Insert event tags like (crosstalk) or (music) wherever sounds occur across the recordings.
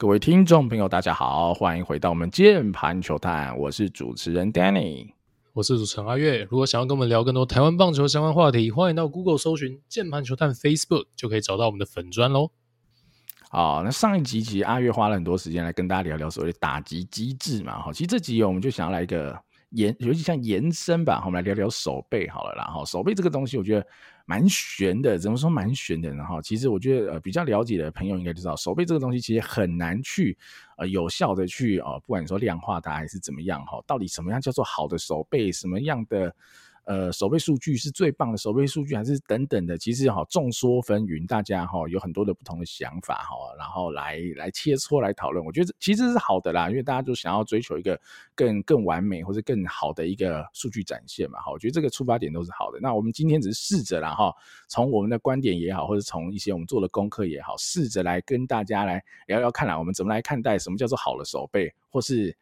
各位听众朋友，大家好，欢迎回到我们键盘球探，我是主持人 Danny，我是主持人阿月。如果想要跟我们聊更多台湾棒球相关话题，欢迎到 Google 搜寻键盘球探 Facebook，就可以找到我们的粉砖喽。好，那上一集其实阿月花了很多时间来跟大家聊聊所谓的打击机制嘛，哈，其实这集我们就想要来一个延，尤其像延伸吧，我们来聊聊手背好了啦，哈，手背这个东西，我觉得。蛮悬的，怎么说蛮悬的呢？哈，其实我觉得呃，比较了解的朋友应该知道，手背这个东西其实很难去呃有效的去呃，不管你说量化它还是怎么样哈，到底什么样叫做好的手背，什么样的。呃，守备数据是最棒的守备数据，还是等等的？其实哈，众说纷纭，大家哈有很多的不同的想法哈，然后来来切磋来讨论。我觉得其实是好的啦，因为大家就想要追求一个更更完美或者更好的一个数据展现嘛。哈，我觉得这个出发点都是好的。那我们今天只是试着啦哈，从我们的观点也好，或者从一些我们做的功课也好，试着来跟大家来聊聊看啦，我们怎么来看待什么叫做好的守备，或是。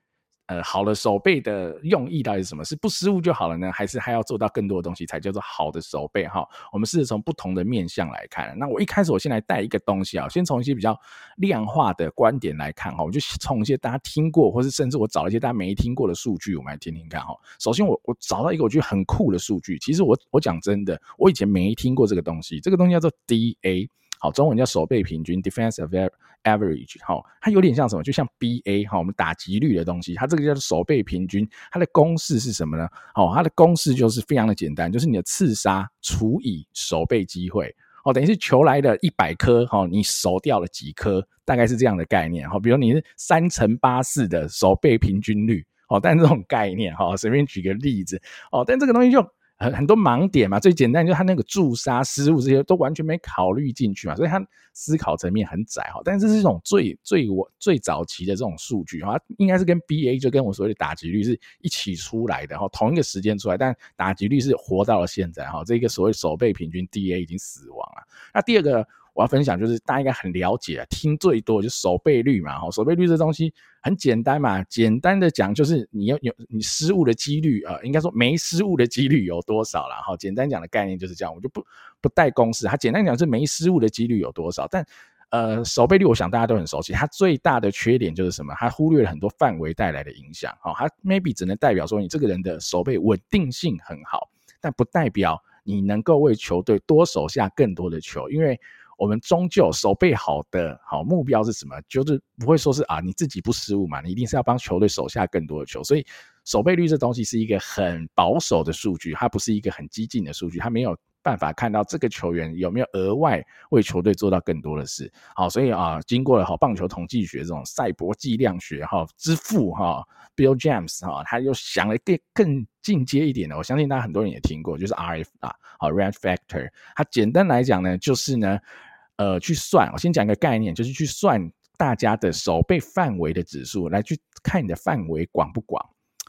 呃，好的守备的用意到底是什么？是不失误就好了呢，还是还要做到更多的东西才叫做好的守备？哈，我们试着从不同的面向来看。那我一开始我先来带一个东西啊，先从一些比较量化的观点来看哈，我就从一些大家听过，或是甚至我找一些大家没听过的数据，我们来听听看哈。首先我我找到一个我觉得很酷的数据，其实我我讲真的，我以前没听过这个东西，这个东西叫做 DA。好，中文叫守备平均 （defensive average）。好，它有点像什么？就像 BA 哈，我们打击率的东西。它这个叫做守备平均，它的公式是什么呢？好，它的公式就是非常的简单，就是你的刺杀除以守备机会。哦，等于是球来的一百颗，哈，你守掉了几颗？大概是这样的概念。好，比如你是三乘八四的守备平均率。哦，但这种概念，哈，随便举个例子。哦，但这个东西就。很很多盲点嘛，最简单就是他那个驻杀失误这些都完全没考虑进去嘛，所以他思考层面很窄哈。但是这是一种最最我最早期的这种数据哈，应该是跟 BA 就跟我所谓的打击率是一起出来的哈，同一个时间出来，但打击率是活到了现在哈。这个所谓守备平均 DA 已经死亡了。那第二个。我要分享就是大家应该很了解，听最多就是守备率嘛，哈，守备率这东西很简单嘛，简单的讲就是你要有你失误的几率啊，应该说没失误的几率有多少了，哈，简单讲的概念就是这样，我就不不带公式，它简单讲是没失误的几率有多少，但呃守备率我想大家都很熟悉，它最大的缺点就是什么？它忽略了很多范围带来的影响，哈，它 maybe 只能代表说你这个人的守备稳定性很好，但不代表你能够为球队多守下更多的球，因为。我们终究守备好的好目标是什么？就是不会说是啊，你自己不失误嘛，你一定是要帮球队守下更多的球。所以守备率这东西是一个很保守的数据，它不是一个很激进的数据，它没有办法看到这个球员有没有额外为球队做到更多的事。好，所以啊，经过了好棒球统计学这种赛博计量学哈之父哈 Bill James 哈，他又想了更更进阶一点的，我相信大家很多人也听过，就是 RF 啊，好 Rate Factor。它简单来讲呢，就是呢。呃，去算，我先讲一个概念，就是去算大家的守备范围的指数，来去看你的范围广不广。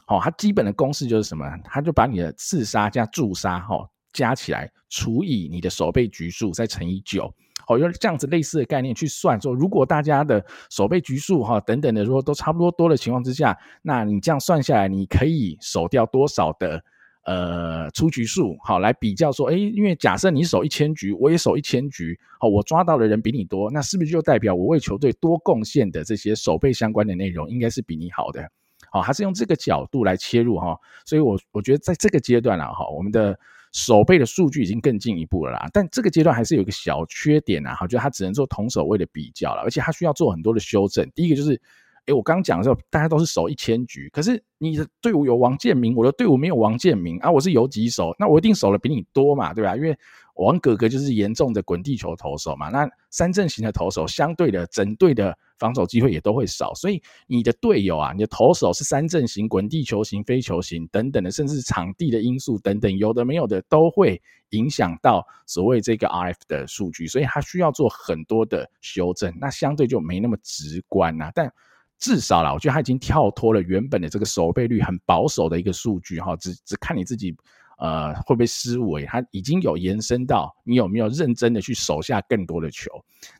好、它基本的公式就是什么？它就把你的刺杀加助杀哈加起来除以你的守备局数，再乘以九。好、哦，用这样子类似的概念去算，说如果大家的守备局数哈等等的，如果都差不多多的情况之下，那你这样算下来，你可以守掉多少的？呃，出局数好来比较说，哎，因为假设你守一千局，我也守一千局，好，我抓到的人比你多，那是不是就代表我为球队多贡献的这些守备相关的内容应该是比你好的？好，还是用这个角度来切入哈，所以我我觉得在这个阶段了，哈，我们的守备的数据已经更进一步了啦，但这个阶段还是有一个小缺点啊，哈，就它只能做同守卫的比较了，而且它需要做很多的修正。第一个就是。哎，我刚讲的时候，大家都是守一千局，可是你的队伍有王建民，我的队伍没有王建民啊，我是游击手，那我一定守的比你多嘛，对吧？因为王哥哥就是严重的滚地球投手嘛，那三阵型的投手相对的整队的防守机会也都会少，所以你的队友啊，你的投手是三阵型、滚地球型、飞球型等等的，甚至场地的因素等等，有的没有的都会影响到所谓这个 RF 的数据，所以它需要做很多的修正，那相对就没那么直观呐，但。至少啦，我觉得他已经跳脱了原本的这个守备率很保守的一个数据哈，只只看你自己呃会不会失误，他已经有延伸到你有没有认真的去守下更多的球。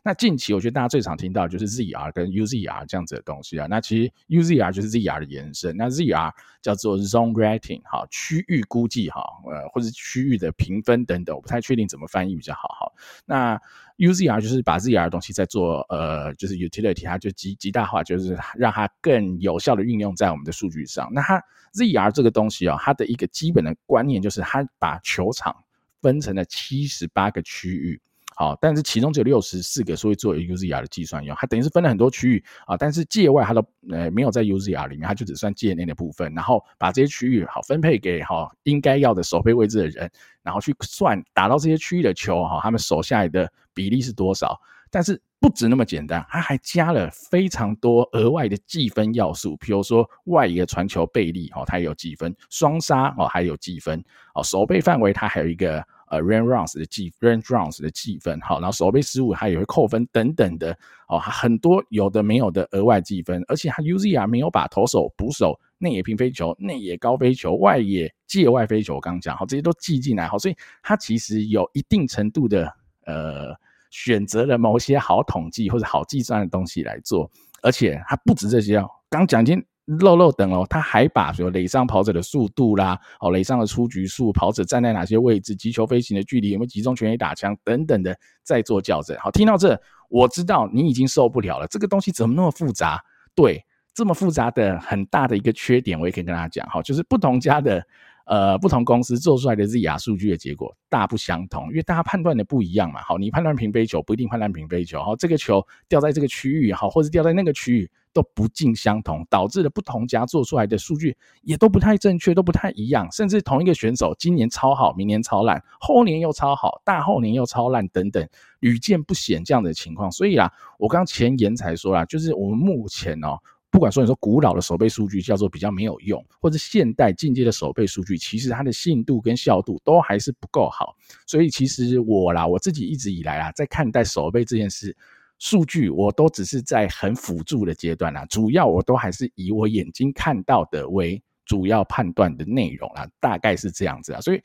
那近期我觉得大家最常听到就是 ZR 跟 UZR 这样子的东西啊，那其实 UZR 就是 ZR 的延伸，那 ZR 叫做 Zone Rating 哈，区域估计哈，呃或者区域的评分等等，我不太确定怎么翻译比较好哈。那 UZR 就是把 ZR 的东西在做呃，就是 utility，它就极极大化，就是让它更有效的运用在我们的数据上。那它 ZR 这个东西啊、哦，它的一个基本的观念就是它把球场分成了七十八个区域。好，但是其中只有六十四个，所以做 UZR 的计算用，它等于是分了很多区域啊。但是界外它都呃没有在 UZR 里面，它就只算界内的部分，然后把这些区域好分配给好应该要的守备位置的人，然后去算打到这些区域的球哈，他们守下来的比例是多少。但是不止那么简单，它还加了非常多额外的计分要素，比如说外野传球背力哦，它也有计分；双杀哦，还有计分哦；守备范围它还有一个。呃 r a n runs 的计 r a n runs 的计分，好，然后守备失误它也会扣分等等的，哦，很多有的没有的额外计分，而且它 UZR 没有把投手、捕手、内野平飞球、内野高飞球、外野界外飞球，我刚刚讲好，这些都记进来，好，所以它其实有一定程度的呃，选择了某些好统计或者好计算的东西来做，而且它不止这些哦，刚讲金。漏漏等哦，他还把说垒上跑者的速度啦，哦，垒上的出局数，跑者站在哪些位置，击球飞行的距离，有没有集中全力打枪等等的，再做校正。好，听到这，我知道你已经受不了了。这个东西怎么那么复杂？对，这么复杂的很大的一个缺点，我也可以跟大家讲。好，就是不同家的。呃，不同公司做出来的 ZR 数据的结果大不相同，因为大家判断的不一样嘛。好，你判断平飞球不一定判断平飞球，好，这个球掉在这个区域，好，或者掉在那个区域都不尽相同，导致了不同家做出来的数据也都不太正确，都不太一样。甚至同一个选手今年超好，明年超烂，后年又超好，大后年又超烂，等等，屡见不鲜这样的情况。所以啊，我刚前言才说啦，就是我们目前哦。不管说你说古老的手背数据叫做比较没有用，或者现代进阶的手背数据，其实它的信度跟效度都还是不够好。所以其实我啦，我自己一直以来啊，在看待手背这件事，数据我都只是在很辅助的阶段啦，主要我都还是以我眼睛看到的为主要判断的内容啦，大概是这样子啊，所以。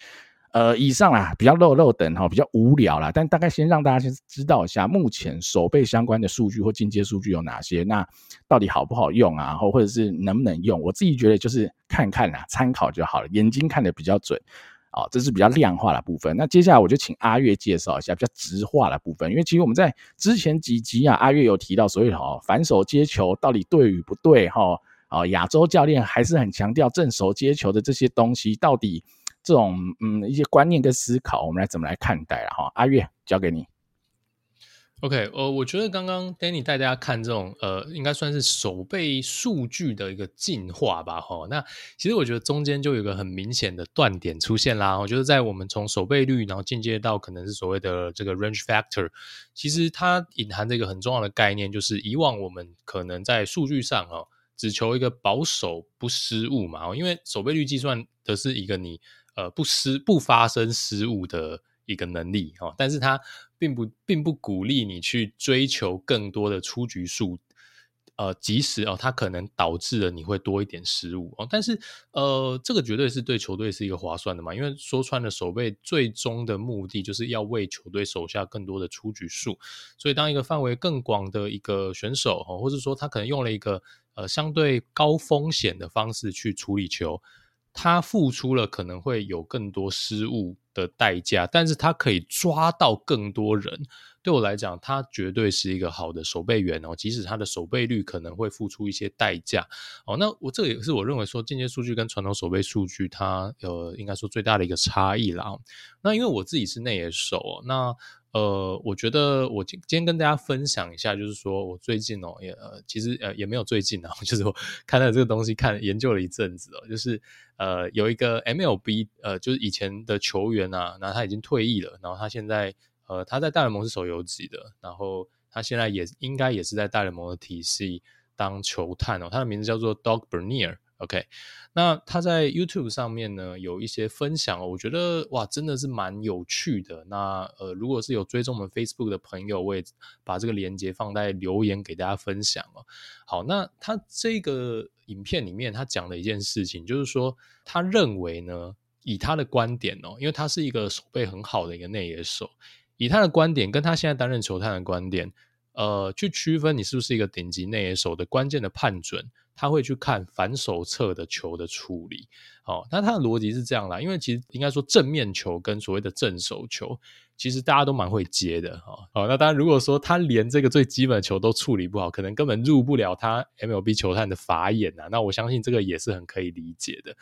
呃，以上啊比较漏漏等哈，比较无聊啦，但大概先让大家先知道一下，目前守备相关的数据或进阶数据有哪些，那到底好不好用啊，或或者是能不能用？我自己觉得就是看看啊，参考就好了，眼睛看得比较准啊，这是比较量化的部分。那接下来我就请阿月介绍一下比较直化的部分，因为其实我们在之前几集啊，阿月有提到所谓的哈反手接球到底对与不对哈啊，亚洲教练还是很强调正手接球的这些东西到底。这种嗯一些观念跟思考，我们来怎么来看待了哈？阿月交给你。OK，呃，我觉得刚刚 Danny 带大家看这种呃，应该算是守备数据的一个进化吧哈。那其实我觉得中间就有一个很明显的断点出现啦。我觉得在我们从守备率，然后进阶到可能是所谓的这个 range factor，其实它隐含着一个很重要的概念，就是以往我们可能在数据上哦，只求一个保守不失误嘛，因为守备率计算的是一个你。呃，不失不发生失误的一个能力哈，但是它并不并不鼓励你去追求更多的出局数，呃，即使哦，它可能导致了你会多一点失误哦，但是呃，这个绝对是对球队是一个划算的嘛，因为说穿了，守备最终的目的就是要为球队守下更多的出局数，所以当一个范围更广的一个选手哈，或者说他可能用了一个呃相对高风险的方式去处理球。他付出了可能会有更多失误的代价，但是他可以抓到更多人。对我来讲，他绝对是一个好的守备员哦。即使他的守备率可能会付出一些代价哦。那我这也是我认为说间接数据跟传统守备数据它呃应该说最大的一个差异啦。那因为我自己是内野手哦，那。呃，我觉得我今今天跟大家分享一下，就是说我最近哦，也呃，其实呃也没有最近啊，(laughs) 就是我看到这个东西看研究了一阵子哦，就是呃有一个 MLB 呃，就是以前的球员啊，那他已经退役了，然后他现在呃他在大联盟是手游级的，然后他现在也应该也是在大联盟的体系当球探哦，他的名字叫做 Dog Bernier，。OK，那他在 YouTube 上面呢有一些分享，我觉得哇真的是蛮有趣的。那呃，如果是有追踪我们 Facebook 的朋友，我也把这个链接放在留言给大家分享哦。好，那他这个影片里面他讲的一件事情，就是说他认为呢，以他的观点哦，因为他是一个手背很好的一个内野手，以他的观点跟他现在担任球探的观点，呃，去区分你是不是一个顶级内野手的关键的判准，他会去看反手侧的球的处理。哦，那他的逻辑是这样啦，因为其实应该说正面球跟所谓的正手球，其实大家都蛮会接的哈。哦，那当然如果说他连这个最基本的球都处理不好，可能根本入不了他 MLB 球探的法眼啊。那我相信这个也是很可以理解的。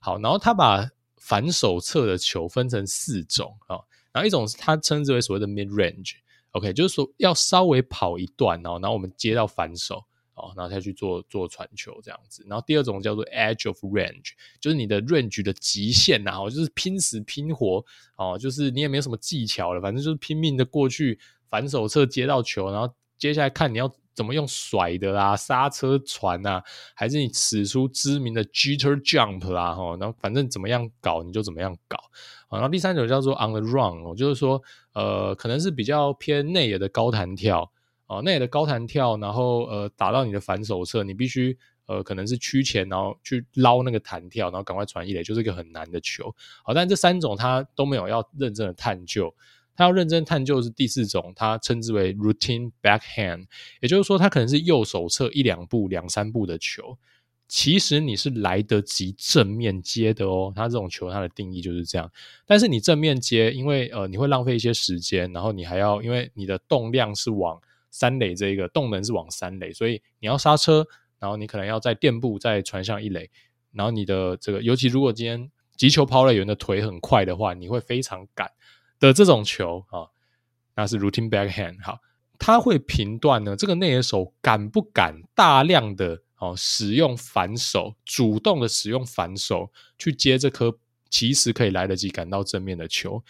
好，然后他把反手侧的球分成四种啊，然后一种是他称之为所谓的 mid range。OK，就是说要稍微跑一段哦，然后我们接到反手哦，然后再去做做传球这样子。然后第二种叫做 edge of range，就是你的 range 的极限呐，哦，就是拼死拼活哦，就是你也没有什么技巧了，反正就是拼命的过去反手侧接到球，然后接下来看你要怎么用甩的啦、刹车传啊，还是你使出知名的 jitter jump 啦，哈，然后反正怎么样搞你就怎么样搞。然后第三种叫做 on the run，就是说，呃，可能是比较偏内野的高弹跳，哦，内野的高弹跳，然后呃，打到你的反手侧，你必须呃，可能是趋前，然后去捞那个弹跳，然后赶快传一垒，就是一个很难的球。好，但这三种他都没有要认真的探究，他要认真探究是第四种，他称之为 routine backhand，也就是说，他可能是右手侧一两步、两三步的球。其实你是来得及正面接的哦，它这种球它的定义就是这样。但是你正面接，因为呃你会浪费一些时间，然后你还要因为你的动量是往三垒这一个动能是往三垒，所以你要刹车，然后你可能要在垫步再传向一垒，然后你的这个尤其如果今天击球抛垒员的腿很快的话，你会非常赶的这种球啊，那是 routine backhand。好，他会评断呢这个内野手敢不敢大量的。哦，使用反手，主动的使用反手去接这颗其实可以来得及赶到正面的球，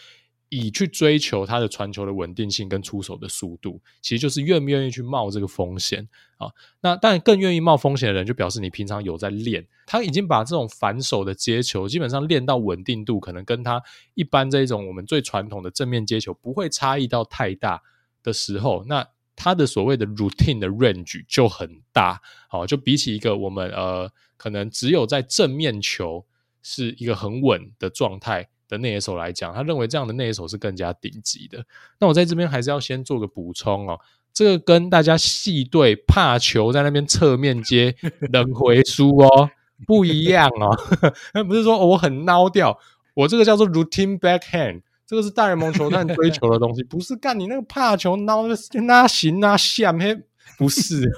以去追求他的传球的稳定性跟出手的速度，其实就是愿不愿意去冒这个风险啊。那当然更愿意冒风险的人，就表示你平常有在练，他已经把这种反手的接球基本上练到稳定度，可能跟他一般这一种我们最传统的正面接球不会差异到太大的时候，那。他的所谓的 routine 的 range 就很大，好，就比起一个我们呃可能只有在正面球是一个很稳的状态的内野手来讲，他认为这样的内野手是更加顶级的。那我在这边还是要先做个补充哦，这个跟大家系队怕球在那边侧面接 (laughs) 冷回输哦不一样哦，(laughs) 那不是说我很孬掉，我这个叫做 routine backhand。这个是大联盟球探追求的东西，不是干你那个怕球孬的那行那像嘿，(laughs) 不是，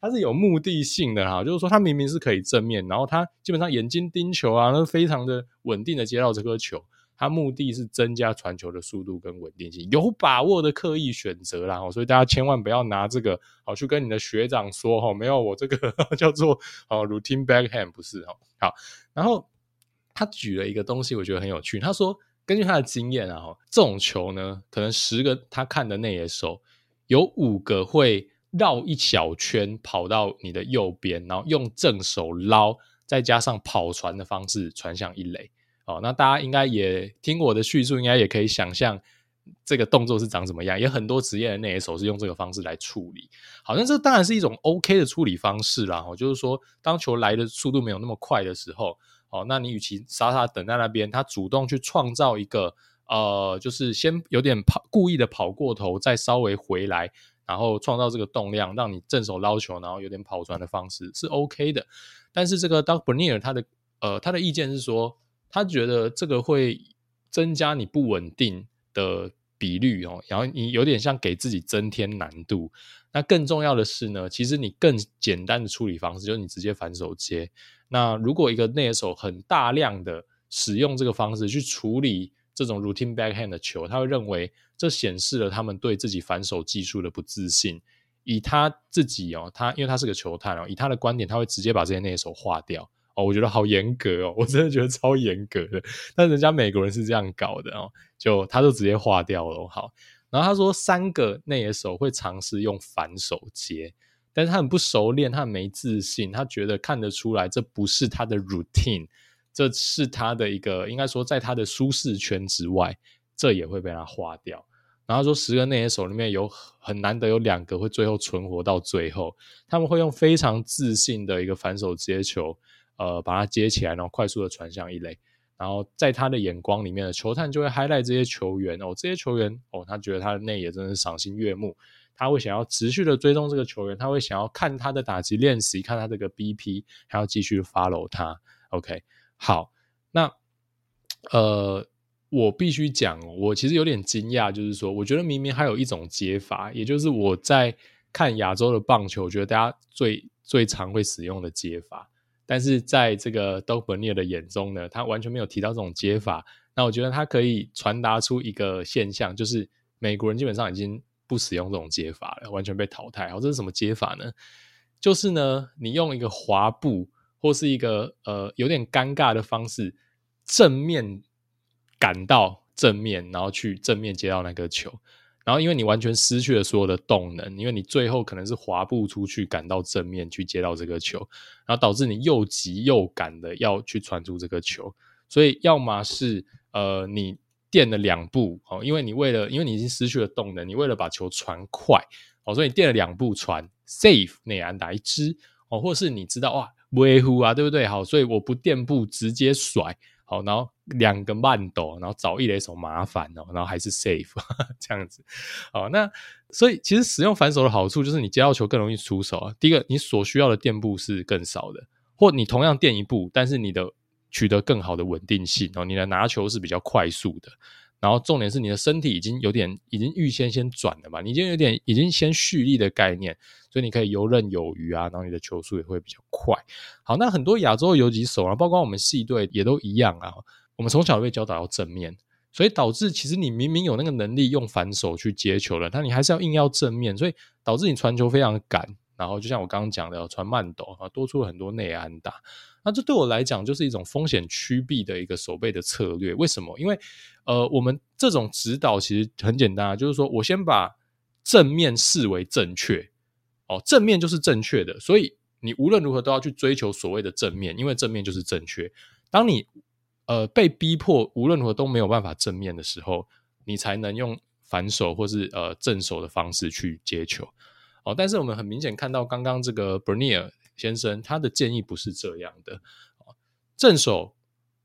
它是有目的性的哈，就是说他明明是可以正面，然后他基本上眼睛盯球啊，那非常的稳定的接到这颗球，他目的是增加传球的速度跟稳定性，有把握的刻意选择啦，所以大家千万不要拿这个好去跟你的学长说哈，没有我这个 (laughs) 叫做哦 routine backhand 不是哈，好，然后他举了一个东西，我觉得很有趣，他说。根据他的经验啊，这种球呢，可能十个他看的内野手有五个会绕一小圈跑到你的右边，然后用正手捞，再加上跑船的方式传向一垒。哦，那大家应该也听我的叙述，应该也可以想象这个动作是长什么样。也很多职业的内野手是用这个方式来处理。好，像这当然是一种 OK 的处理方式啦。哦，就是说当球来的速度没有那么快的时候。哦，那你与其傻傻等在那边，他主动去创造一个呃，就是先有点跑，故意的跑过头，再稍微回来，然后创造这个动量，让你正手捞球，然后有点跑传的方式是 OK 的。但是这个 Doug Bernier 他的呃他的意见是说，他觉得这个会增加你不稳定的比率哦，然后你有点像给自己增添难度。那更重要的是呢，其实你更简单的处理方式就是你直接反手接。那如果一个内手很大量的使用这个方式去处理这种 routine backhand 的球，他会认为这显示了他们对自己反手技术的不自信。以他自己哦，他因为他是个球探哦，以他的观点，他会直接把这些内手划掉哦。我觉得好严格哦，我真的觉得超严格的。但人家美国人是这样搞的哦，就他就直接划掉了。好，然后他说三个内野手会尝试用反手接。但是他很不熟练，他很没自信，他觉得看得出来这不是他的 routine，这是他的一个应该说在他的舒适圈之外，这也会被他划掉。然后说十个内野手里面有很难得有两个会最后存活到最后，他们会用非常自信的一个反手接球，呃，把它接起来，然后快速的传向一垒。然后在他的眼光里面的球探就会 highlight 这些球员哦，这些球员哦，他觉得他的内野真的是赏心悦目。他会想要持续的追踪这个球员，他会想要看他的打击练习，看他这个 BP，还要继续 follow 他。OK，好，那呃，我必须讲，我其实有点惊讶，就是说，我觉得明明还有一种接法，也就是我在看亚洲的棒球，我觉得大家最最常会使用的接法，但是在这个 Doug Bernier 的眼中呢，他完全没有提到这种接法。那我觉得他可以传达出一个现象，就是美国人基本上已经不使用这种接法了，完全被淘汰。好，这是什么接法呢？就是呢，你用一个滑步或是一个呃有点尴尬的方式，正面赶到正面，然后去正面接到那个球。然后因为你完全失去了所有的动能，因为你最后可能是滑步出去赶到正面去接到这个球，然后导致你又急又赶的要去传出这个球。所以要么是呃，你垫了两步哦，因为你为了，因为你已经失去了动能，你为了把球传快哦，所以你垫了两步传 safe 内安打一支哦，或是你知道哇，维护啊，对不对？好，所以我不垫步直接甩好，然后两个慢抖，然后找一垒手麻烦哦，然后还是 safe (laughs) 这样子。好，那所以其实使用反手的好处就是你接到球更容易出手啊。第一个，你所需要的垫步是更少的，或你同样垫一步，但是你的取得更好的稳定性哦，你的拿球是比较快速的，然后重点是你的身体已经有点已经预先先转了嘛，你已经有点已经先蓄力的概念，所以你可以游刃有余啊，然后你的球速也会比较快。好，那很多亚洲游击手啊，包括我们系队也都一样啊，我们从小被教导要正面，所以导致其实你明明有那个能力用反手去接球了，但你还是要硬要正面，所以导致你传球非常赶，然后就像我刚刚讲的传慢抖啊，多出了很多内安打。那这对我来讲就是一种风险趋避的一个守备的策略。为什么？因为呃，我们这种指导其实很简单啊，就是说我先把正面视为正确，哦，正面就是正确的，所以你无论如何都要去追求所谓的正面，因为正面就是正确。当你呃被逼迫无论如何都没有办法正面的时候，你才能用反手或是呃正手的方式去接球。哦，但是我们很明显看到刚刚这个 Bernier。先生，他的建议不是这样的。正手，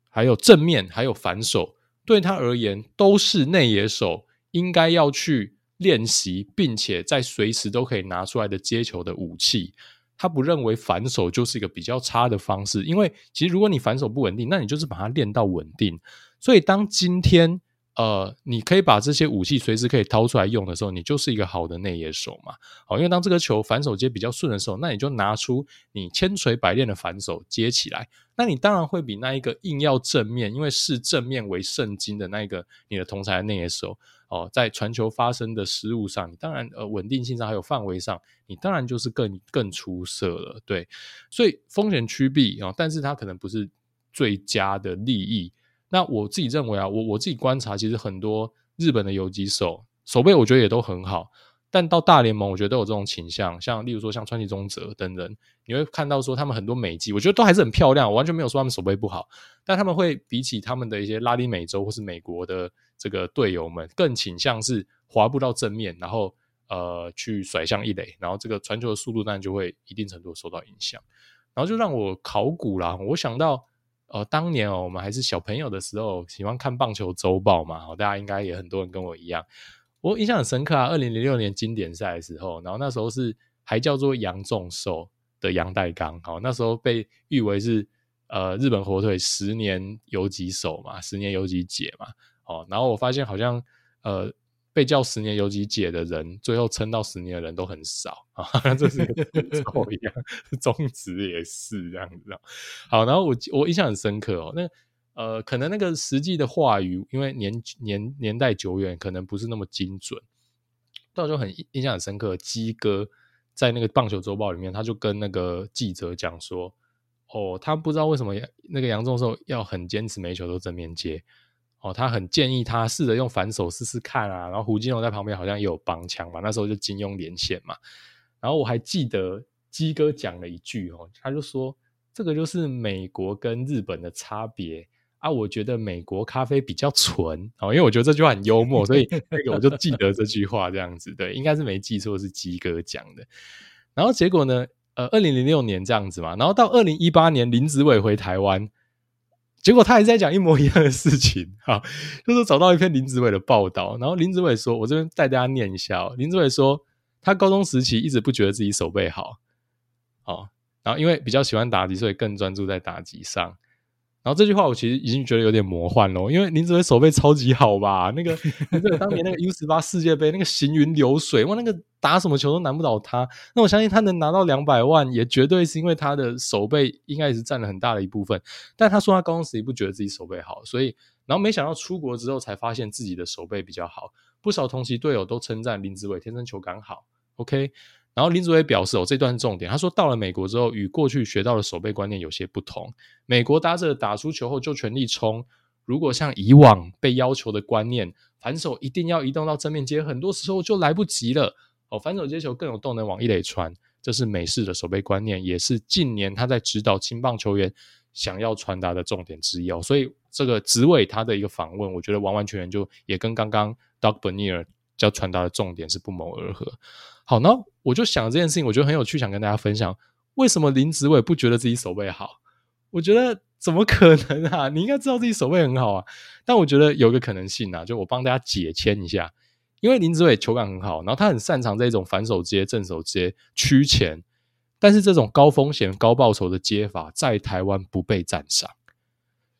还有正面，还有反手，对他而言都是内野手应该要去练习，并且在随时都可以拿出来的接球的武器。他不认为反手就是一个比较差的方式，因为其实如果你反手不稳定，那你就是把它练到稳定。所以当今天。呃，你可以把这些武器随时可以掏出来用的时候，你就是一个好的内野手嘛。好，因为当这个球反手接比较顺的时候，那你就拿出你千锤百炼的反手接起来，那你当然会比那一个硬要正面，因为视正面为圣经的那一个你的同才的内野手哦，在传球发生的失误上，你当然呃稳定性上还有范围上，你当然就是更更出色了。对，所以风险趋避啊，但是它可能不是最佳的利益。那我自己认为啊，我我自己观察，其实很多日本的游击手守备，我觉得也都很好。但到大联盟，我觉得都有这种倾向，像例如说像川崎宗哲等人，你会看到说他们很多美技，我觉得都还是很漂亮。我完全没有说他们守备不好，但他们会比起他们的一些拉丁美洲或是美国的这个队友们，更倾向是滑步到正面，然后呃去甩向一垒，然后这个传球的速度当然就会一定程度受到影响。然后就让我考古啦，我想到。呃，当年哦，我们还是小朋友的时候，喜欢看棒球周报嘛。大家应该也很多人跟我一样。我印象很深刻啊，二零零六年经典赛的时候，然后那时候是还叫做杨仲寿的杨代刚，好，那时候被誉为是呃日本火腿十年游击手嘛，十年游击姐嘛。哦，然后我发现好像呃。被叫十年游击姐的人，最后撑到十年的人都很少 (laughs) 啊，这是一个诅咒一样，(laughs) 中职也是这样子。好，然后我我印象很深刻哦，那呃，可能那个实际的话语，因为年年年代久远，可能不是那么精准。但我就很印象很深刻，鸡哥在那个棒球周报里面，他就跟那个记者讲说，哦，他不知道为什么那个杨仲寿要很坚持每球都正面接。哦，他很建议他试着用反手试试看啊，然后胡金龙在旁边好像也有帮腔嘛，那时候就金庸连线嘛，然后我还记得鸡哥讲了一句哦，他就说这个就是美国跟日本的差别啊，我觉得美国咖啡比较纯哦，因为我觉得这句话很幽默，所以那个我就记得这句话这样子，对，应该是没记错是鸡哥讲的，然后结果呢，呃，二零零六年这样子嘛，然后到二零一八年林子伟回台湾。结果他还在讲一模一样的事情，啊，(laughs) 就是找到一篇林子伟的报道，然后林子伟说：“我这边带大家念一下哦。”林子伟说：“他高中时期一直不觉得自己手背好，哦，然后因为比较喜欢打击，所以更专注在打击上。然后这句话我其实已经觉得有点魔幻了，因为林子伟手背超级好吧？那个 (laughs) 林子伟当年那个 U 十八世界杯那个行云流水，哇，那个打什么球都难不倒他。那我相信他能拿到两百万，也绝对是因为他的手背应该也是占了很大的一部分。但他说他高中时也不觉得自己手背好，所以然后没想到出国之后才发现自己的手背比较好。不少同期队友都称赞林子伟天生球感好。OK。然后林子伟表示：“哦，这段重点。他说，到了美国之后，与过去学到的守备观念有些不同。美国打者打出球后就全力冲，如果像以往被要求的观念，反手一定要移动到正面接，很多时候就来不及了。哦，反手接球更有动能往一垒传，这是美式的守备观念，也是近年他在指导青棒球员想要传达的重点之一。哦，所以这个子伟他的一个访问，我觉得完完全全就也跟刚刚 Doug Bonnier 要传达的重点是不谋而合。”好，那我就想这件事情，我觉得很有趣，想跟大家分享，为什么林子伟不觉得自己手背好？我觉得怎么可能啊？你应该知道自己手背很好啊。但我觉得有一个可能性啊，就我帮大家解签一下，因为林子伟球感很好，然后他很擅长这种反手接、正手接、趋前，但是这种高风险、高报酬的接法在台湾不被赞赏，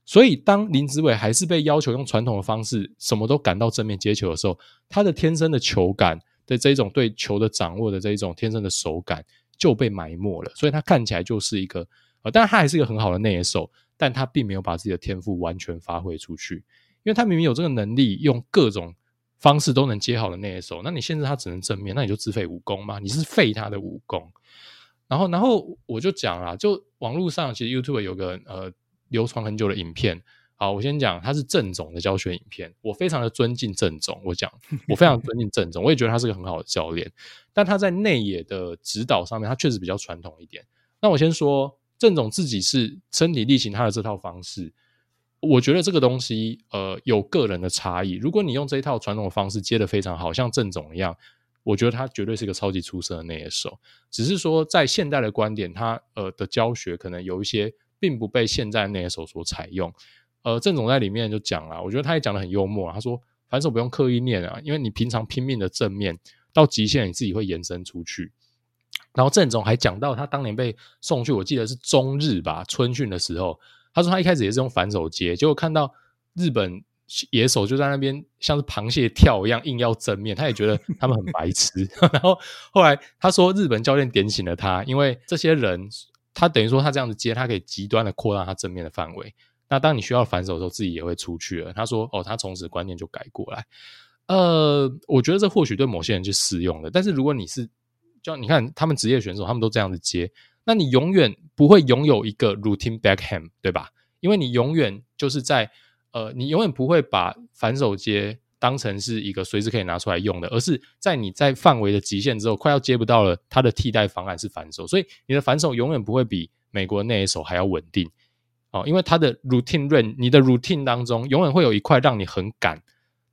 所以当林子伟还是被要求用传统的方式，什么都赶到正面接球的时候，他的天生的球感。的这一种对球的掌握的这一种天生的手感就被埋没了，所以他看起来就是一个呃，当然他还是一个很好的内野手，但他并没有把自己的天赋完全发挥出去，因为他明明有这个能力，用各种方式都能接好的内野手，那你限制他只能正面，那你就自废武功吗？你是废他的武功。然后，然后我就讲了，就网络上其实 YouTube 有个呃流传很久的影片。好，我先讲，他是郑总的教学影片，我非常的尊敬郑总。我讲，(laughs) 我非常尊敬郑总，我也觉得他是个很好的教练。但他在内野的指导上面，他确实比较传统一点。那我先说，郑总自己是身体力行他的这套方式，我觉得这个东西呃有个人的差异。如果你用这一套传统的方式接的非常好，像郑总一样，我觉得他绝对是一个超级出色的内野手。只是说在现代的观点，他呃的教学可能有一些并不被现在那些手所采用。呃，郑总在里面就讲了，我觉得他也讲得很幽默。他说，反手不用刻意练啊，因为你平常拼命的正面到极限，你自己会延伸出去。然后郑总还讲到，他当年被送去，我记得是中日吧春训的时候，他说他一开始也是用反手接，结果看到日本野手就在那边像是螃蟹跳一样硬要正面，他也觉得他们很白痴。(laughs) 然后后来他说，日本教练点醒了他，因为这些人他等于说他这样子接，他可以极端的扩大他正面的范围。那当你需要反手的时候，自己也会出去了。他说：“哦，他从此观念就改过来。”呃，我觉得这或许对某些人是适用的。但是如果你是，就你看他们职业选手，他们都这样子接，那你永远不会拥有一个 routine backhand，对吧？因为你永远就是在呃，你永远不会把反手接当成是一个随时可以拿出来用的，而是在你在范围的极限之后，快要接不到了，它的替代方案是反手，所以你的反手永远不会比美国那一手还要稳定。哦，因为他的 routine run，你的 routine 当中永远会有一块让你很赶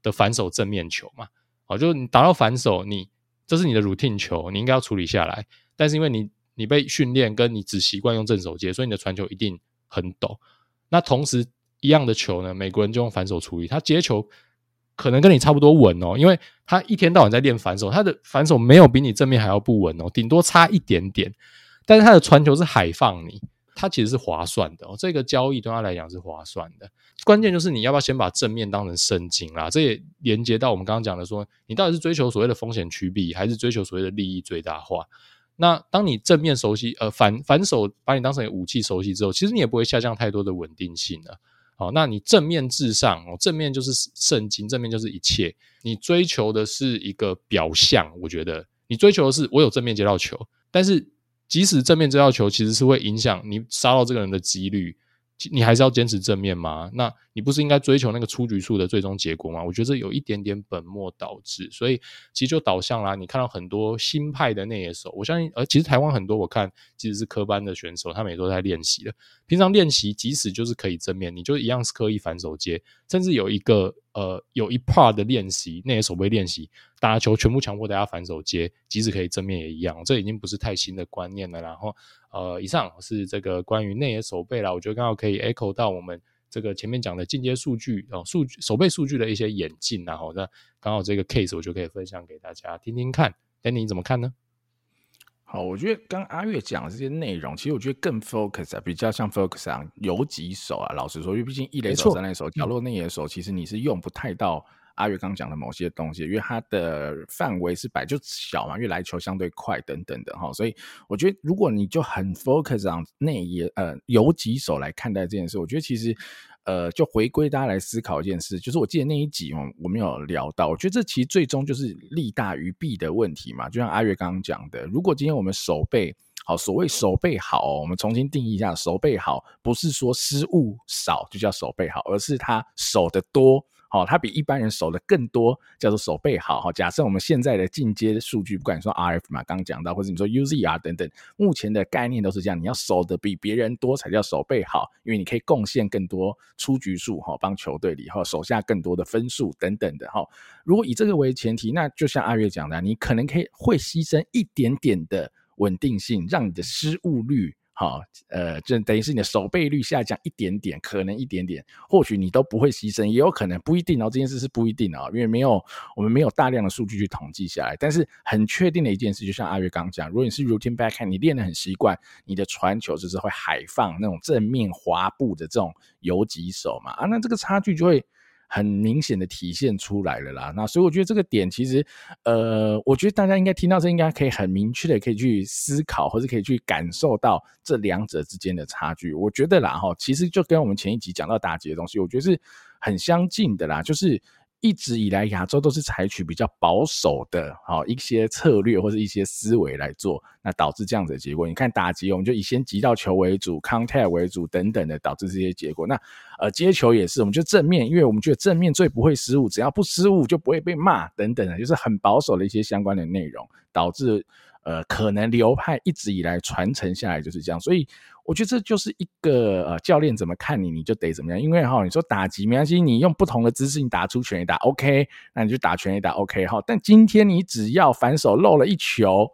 的反手正面球嘛。哦，就是你打到反手，你这是你的 routine 球，你应该要处理下来。但是因为你你被训练，跟你只习惯用正手接，所以你的传球一定很抖。那同时一样的球呢，美国人就用反手处理，他接球可能跟你差不多稳哦，因为他一天到晚在练反手，他的反手没有比你正面还要不稳哦，顶多差一点点。但是他的传球是海放你。它其实是划算的哦，这个交易对他来讲是划算的。关键就是你要不要先把正面当成圣经啦？这也连接到我们刚刚讲的说，你到底是追求所谓的风险趋避，还是追求所谓的利益最大化？那当你正面熟悉，呃，反反手把你当成武器熟悉之后，其实你也不会下降太多的稳定性了。好，那你正面至上哦，正面就是圣经，正面就是一切。你追求的是一个表象，我觉得你追求的是我有正面接到球，但是。即使正面接到球其实是会影响你杀到这个人的几率，你还是要坚持正面吗？那你不是应该追求那个出局数的最终结果吗？我觉得这有一点点本末倒置，所以其实就导向啦。你看到很多新派的内野手，我相信，而其实台湾很多我看其实是科班的选手，他们也都在练习的。平常练习，即使就是可以正面，你就一样是刻意反手接，甚至有一个。呃，有一 part 的练习，那些守备练习，打球全部强迫大家反手接，即使可以正面也一样，这已经不是太新的观念了。然后，呃，以上是这个关于内野守备啦，我觉得刚好可以 echo 到我们这个前面讲的进阶数据哦，数据守备数据的一些演进，然后那刚好这个 case 我就可以分享给大家听听看。Danny 你怎么看呢？好，我觉得刚阿月讲的这些内容，其实我觉得更 focus 啊，比较像 focus 啊，游击手啊。老实说，因为毕竟一垒手、三垒手、角落内野手，其实你是用不太到阿月刚讲的某些东西，因为它的范围是摆就小嘛，因为来球相对快等等的哈。所以我觉得，如果你就很 focus on 内野呃游击手来看待这件事，我觉得其实。呃，就回归大家来思考一件事，就是我记得那一集我我没有聊到，我觉得这其实最终就是利大于弊的问题嘛。就像阿月刚刚讲的，如果今天我们守备好，所谓守备好，我们重新定义一下，守备好不是说失误少就叫守备好，而是他守得多。好，他比一般人守的更多，叫做守备好。哈，假设我们现在的进阶数据，不管说 RF 嘛，刚刚讲到，或者你说 UZR 等等，目前的概念都是这样，你要守的比别人多才叫守备好，因为你可以贡献更多出局数，哈，帮球队里哈守下更多的分数等等的哈。如果以这个为前提，那就像阿跃讲的，你可能可以会牺牲一点点的稳定性，让你的失误率。好，呃，就等于是你的守备率下降一点点，可能一点点，或许你都不会牺牲，也有可能不一定哦。这件事是不一定哦，因为没有我们没有大量的数据去统计下来。但是很确定的一件事，就像阿月刚讲，如果你是 routine backhand，你练得很习惯，你的传球就是会海放那种正面滑步的这种游击手嘛，啊，那这个差距就会。很明显的体现出来了啦，那所以我觉得这个点其实，呃，我觉得大家应该听到这，应该可以很明确的可以去思考，或者可以去感受到这两者之间的差距。我觉得啦，哈，其实就跟我们前一集讲到打击的东西，我觉得是很相近的啦，就是。一直以来，亚洲都是采取比较保守的，好一些策略或者一些思维来做，那导致这样子的结果。你看打击，我们就以先击到球为主，contact 为主等等的，导致这些结果。那呃接球也是，我们就正面，因为我们觉得正面最不会失误，只要不失误就不会被骂等等的，就是很保守的一些相关的内容，导致呃可能流派一直以来传承下来就是这样，所以。我觉得这就是一个呃，教练怎么看你，你就得怎么样。因为哈，你说打击没关系，你用不同的姿势，你打出拳也打，OK，那你就打拳也打，OK 哈。但今天你只要反手漏了一球。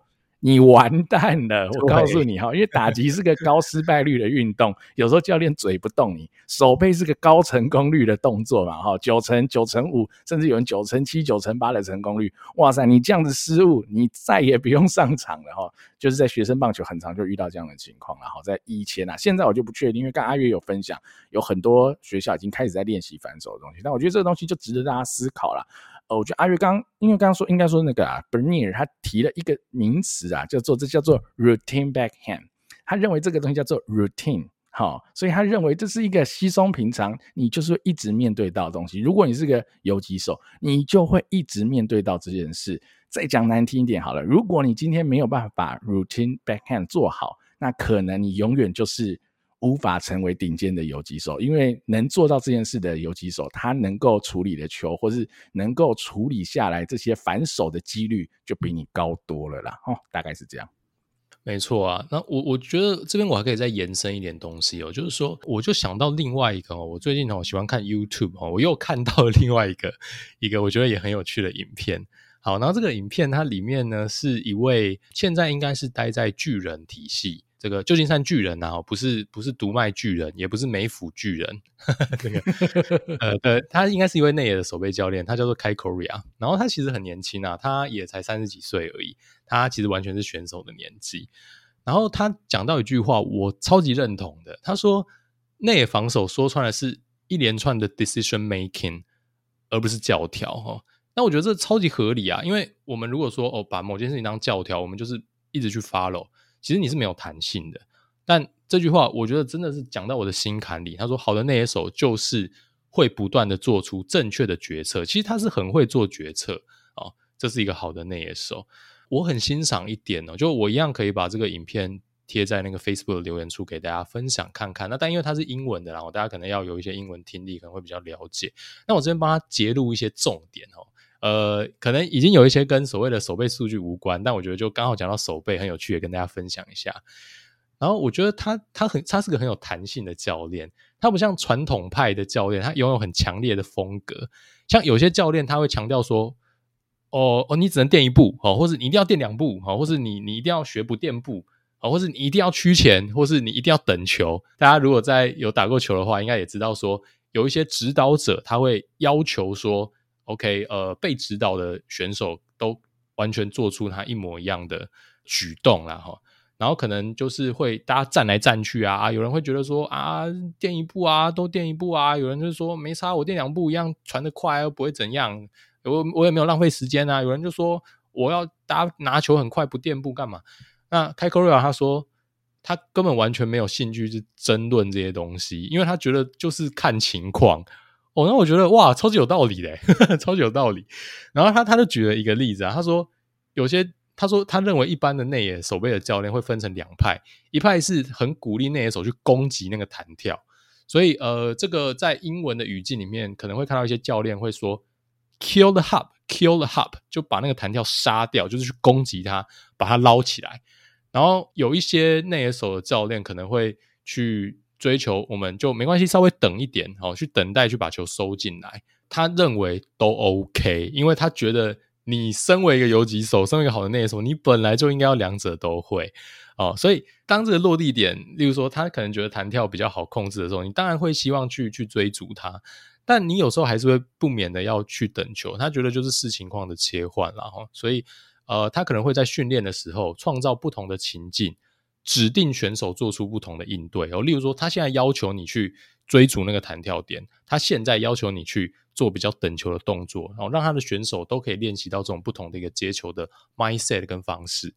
你完蛋了！我告诉你哈，因为打击是个高失败率的运动，有时候教练嘴不动你，手背是个高成功率的动作嘛哈，九成九成五，甚至有人九成七、九成八的成功率，哇塞！你这样子失误，你再也不用上场了哈。就是在学生棒球很常就遇到这样的情况了哈，在以前啊，现在我就不确定，因为刚阿月有分享，有很多学校已经开始在练习反手的东西，但我觉得这个东西就值得大家思考了。哦，我觉得阿月刚，因为刚刚说应该说那个啊，Bernier 他提了一个名词啊，叫做这叫做 routine backhand，他认为这个东西叫做 routine，好，所以他认为这是一个稀松平常，你就是一直面对到的东西。如果你是个游击手，你就会一直面对到这件事。再讲难听一点好了，如果你今天没有办法把 routine backhand 做好，那可能你永远就是。无法成为顶尖的游击手，因为能做到这件事的游击手，他能够处理的球，或是能够处理下来这些反手的几率，就比你高多了啦。哦，大概是这样。没错啊，那我我觉得这边我还可以再延伸一点东西哦，就是说，我就想到另外一个哦，我最近哦喜欢看 YouTube 哦，我又看到了另外一个一个我觉得也很有趣的影片。好，然后这个影片它里面呢是一位现在应该是待在巨人体系。这个旧金山巨人啊，不是不是独卖巨人，也不是美府巨人，(laughs) 这个 (laughs) 呃呃，他应该是一位内野的守备教练，他叫做 Kai Correa，然后他其实很年轻啊，他也才三十几岁而已，他其实完全是选手的年纪。然后他讲到一句话，我超级认同的，他说内野防守说穿了是一连串的 decision making，而不是教条哈。那我觉得这超级合理啊，因为我们如果说哦把某件事情当教条，我们就是一直去 follow。其实你是没有弹性的，但这句话我觉得真的是讲到我的心坎里。他说：“好的内野手就是会不断的做出正确的决策。其实他是很会做决策啊、哦，这是一个好的内野手。我很欣赏一点哦，就我一样可以把这个影片贴在那个 Facebook 的留言处给大家分享看看。那但因为它是英文的，然后大家可能要有一些英文听力，可能会比较了解。那我这边帮他截录一些重点哦。”呃，可能已经有一些跟所谓的手背数据无关，但我觉得就刚好讲到手背很有趣，也跟大家分享一下。然后我觉得他他很他是个很有弹性的教练，他不像传统派的教练，他拥有很强烈的风格。像有些教练他会强调说，哦哦，你只能垫一步哦，或是你一定要垫两步哦，或是你你一定要学不垫步哦，或是你一定要趋前，或是你一定要等球。大家如果在有打过球的话，应该也知道说，有一些指导者他会要求说。OK，呃，被指导的选手都完全做出他一模一样的举动了哈。然后可能就是会大家站来站去啊啊，有人会觉得说啊，垫一步啊，都垫一步啊。有人就是说没差，我垫两步一样传得快，又不会怎样。我我也没有浪费时间啊。有人就说我要大家拿球很快，不垫步干嘛？那 Kai Correa 他说他根本完全没有兴趣去争论这些东西，因为他觉得就是看情况。哦，那我觉得哇，超级有道理嘞，(laughs) 超级有道理。然后他他就举了一个例子啊，他说有些。他说，他认为一般的内野守备的教练会分成两派，一派是很鼓励内野手去攻击那个弹跳，所以呃，这个在英文的语境里面可能会看到一些教练会说 “kill the hop”，“kill the hop” 就把那个弹跳杀掉，就是去攻击它，把它捞起来。然后有一些内野手的教练可能会去追求，我们就没关系，稍微等一点，哦，去等待去把球收进来。他认为都 OK，因为他觉得。你身为一个游击手，身为一个好的内手，你本来就应该要两者都会哦。所以当这个落地点，例如说他可能觉得弹跳比较好控制的时候，你当然会希望去去追逐他，但你有时候还是会不免的要去等球。他觉得就是视情况的切换啦哈。所以呃，他可能会在训练的时候创造不同的情境，指定选手做出不同的应对哦。例如说，他现在要求你去追逐那个弹跳点，他现在要求你去。做比较等球的动作，然后让他的选手都可以练习到这种不同的一个接球的 mindset 跟方式。